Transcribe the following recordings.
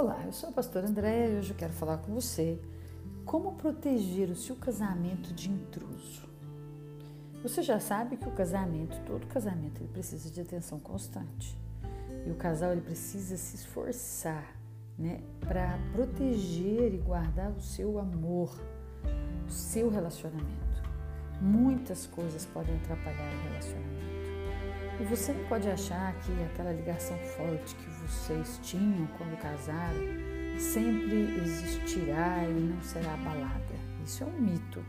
Olá, eu sou a pastora Andréa e hoje eu quero falar com você como proteger o seu casamento de intruso. Você já sabe que o casamento, todo casamento, ele precisa de atenção constante. E o casal ele precisa se esforçar, né, para proteger e guardar o seu amor, o seu relacionamento. Muitas coisas podem atrapalhar o relacionamento. E você não pode achar que aquela ligação forte que vocês tinham quando casaram sempre existirá e não será abalada. Isso é um mito.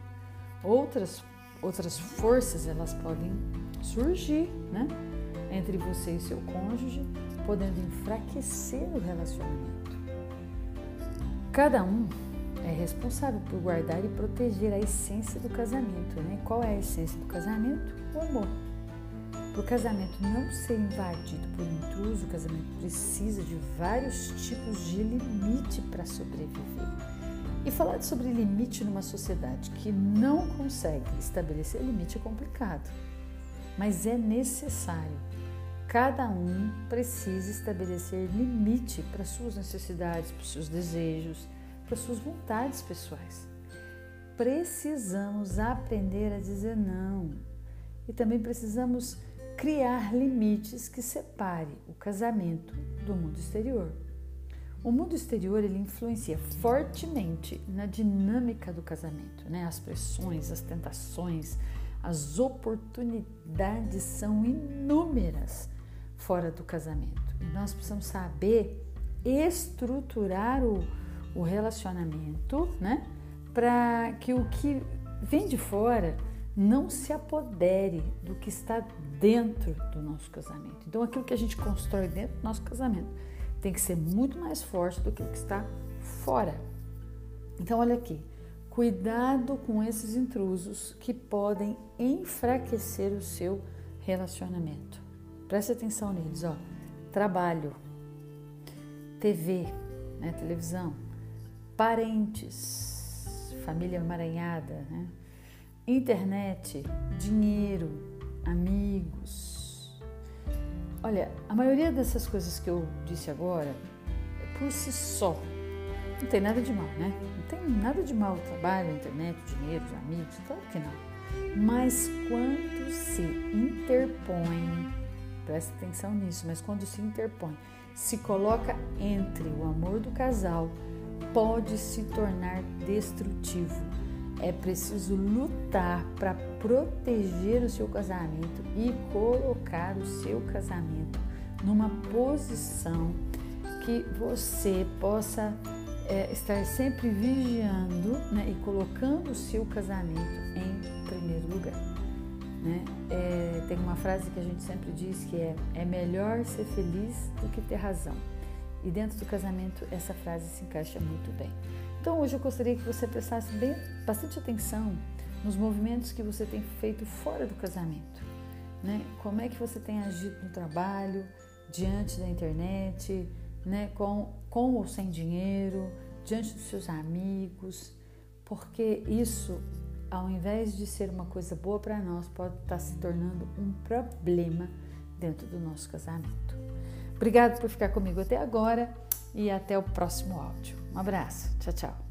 Outras outras forças elas podem surgir, né, entre você e seu cônjuge, podendo enfraquecer o relacionamento. Cada um é responsável por guardar e proteger a essência do casamento, né? Qual é a essência do casamento? O amor. Para o casamento não ser invadido por intruso, o casamento precisa de vários tipos de limite para sobreviver. E falar sobre limite numa sociedade que não consegue estabelecer limite é complicado, mas é necessário. Cada um precisa estabelecer limite para suas necessidades, para seus desejos, para suas vontades pessoais. Precisamos aprender a dizer não e também precisamos criar limites que separe o casamento do mundo exterior. O mundo exterior ele influencia fortemente na dinâmica do casamento, né? As pressões, as tentações, as oportunidades são inúmeras fora do casamento. E nós precisamos saber estruturar o, o relacionamento, né? Para que o que vem de fora não se apodere do que está dentro do nosso casamento. Então, aquilo que a gente constrói dentro do nosso casamento tem que ser muito mais forte do que o que está fora. Então, olha aqui, cuidado com esses intrusos que podem enfraquecer o seu relacionamento. Preste atenção neles, ó. Trabalho, TV, né, televisão, parentes, família emaranhada, né? Internet, dinheiro, amigos. Olha, a maioria dessas coisas que eu disse agora, por si só, não tem nada de mal, né? Não tem nada de mal o trabalho, a internet, o dinheiro, os amigos, claro que não. Mas quando se interpõe, presta atenção nisso, mas quando se interpõe, se coloca entre o amor do casal, pode se tornar destrutivo é preciso lutar para proteger o seu casamento e colocar o seu casamento numa posição que você possa é, estar sempre vigiando né, e colocando o seu casamento em primeiro lugar. Né? É, tem uma frase que a gente sempre diz que é: é melhor ser feliz do que ter razão. E dentro do casamento essa frase se encaixa muito bem. Então hoje eu gostaria que você prestasse bem, bastante atenção nos movimentos que você tem feito fora do casamento. Né? Como é que você tem agido no trabalho, diante da internet, né? com, com ou sem dinheiro, diante dos seus amigos, porque isso, ao invés de ser uma coisa boa para nós, pode estar se tornando um problema dentro do nosso casamento. Obrigado por ficar comigo até agora e até o próximo áudio. Um abraço. Tchau, tchau.